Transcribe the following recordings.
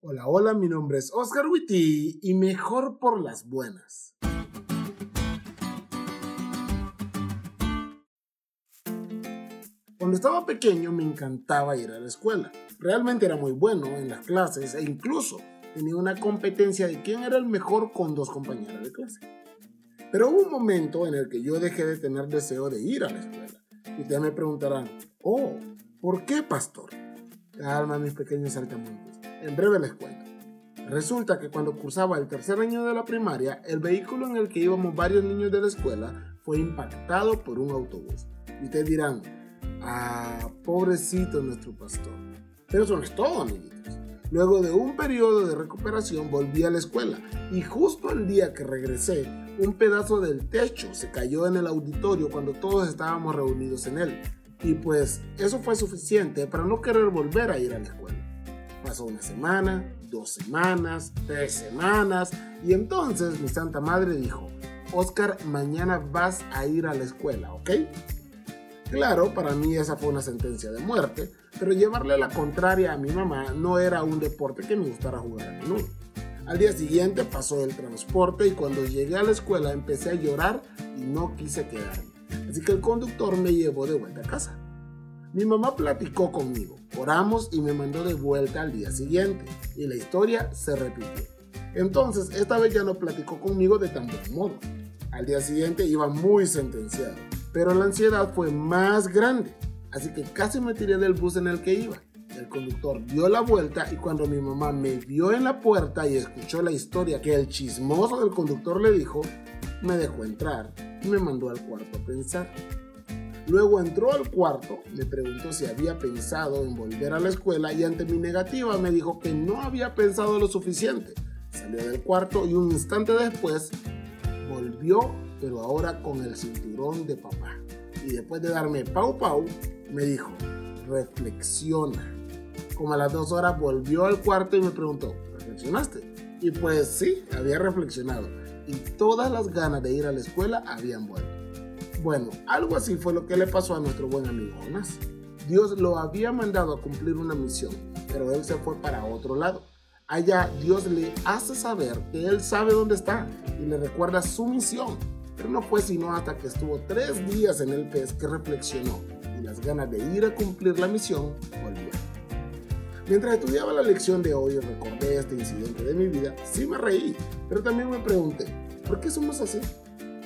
Hola, hola, mi nombre es Oscar Witty y mejor por las buenas. Cuando estaba pequeño me encantaba ir a la escuela. Realmente era muy bueno en las clases e incluso tenía una competencia de quién era el mejor con dos compañeras de clase. Pero hubo un momento en el que yo dejé de tener deseo de ir a la escuela. Y ustedes me preguntarán, oh, ¿por qué, pastor? Calma, mis pequeños saltamontes. En breve les cuento. Resulta que cuando cursaba el tercer año de la primaria, el vehículo en el que íbamos varios niños de la escuela fue impactado por un autobús. Y ustedes dirán, ah, pobrecito nuestro pastor. Pero eso no es todo, amiguitos. Luego de un periodo de recuperación volví a la escuela y justo el día que regresé, un pedazo del techo se cayó en el auditorio cuando todos estábamos reunidos en él. Y pues eso fue suficiente para no querer volver a ir a la escuela. Pasó una semana, dos semanas, tres semanas y entonces mi santa madre dijo, Oscar, mañana vas a ir a la escuela, ¿ok? Claro, para mí esa fue una sentencia de muerte, pero llevarle la contraria a mi mamá no era un deporte que me gustara jugar a menudo. Al día siguiente pasó el transporte y cuando llegué a la escuela empecé a llorar y no quise quedarme. Así que el conductor me llevó de vuelta a casa. Mi mamá platicó conmigo, oramos y me mandó de vuelta al día siguiente y la historia se repitió. Entonces, esta vez ya no platicó conmigo de tan buen modo. Al día siguiente iba muy sentenciado pero la ansiedad fue más grande, así que casi me tiré del bus en el que iba. El conductor dio la vuelta y cuando mi mamá me vio en la puerta y escuchó la historia que el chismoso del conductor le dijo, me dejó entrar y me mandó al cuarto a pensar. Luego entró al cuarto, me preguntó si había pensado en volver a la escuela y ante mi negativa me dijo que no había pensado lo suficiente. Salió del cuarto y un instante después volvió pero ahora con el cinturón de papá. Y después de darme pau pau, me dijo, reflexiona. Como a las dos horas volvió al cuarto y me preguntó, ¿reflexionaste? Y pues sí, había reflexionado. Y todas las ganas de ir a la escuela habían vuelto. Bueno, algo así fue lo que le pasó a nuestro buen amigo Jonás. Dios lo había mandado a cumplir una misión, pero él se fue para otro lado. Allá Dios le hace saber que él sabe dónde está y le recuerda su misión pero no fue sino hasta que estuvo tres días en el pez que reflexionó y las ganas de ir a cumplir la misión volvieron. Mientras estudiaba la lección de hoy y recordé este incidente de mi vida, sí me reí, pero también me pregunté, ¿por qué somos así?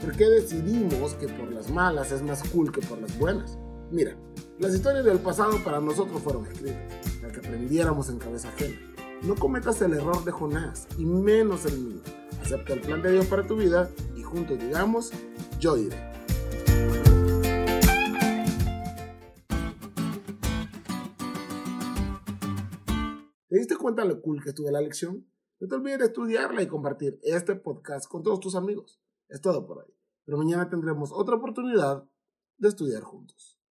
¿Por qué decidimos que por las malas es más cool que por las buenas? Mira, las historias del pasado para nosotros fueron escritas, para que aprendiéramos en cabeza ajena. No cometas el error de Jonás, y menos el mío. Acepta el plan de Dios para tu vida juntos digamos, yo iré. ¿Te diste cuenta lo cool que estuvo la lección? No te olvides de estudiarla y compartir este podcast con todos tus amigos. Es todo por hoy. Pero mañana tendremos otra oportunidad de estudiar juntos.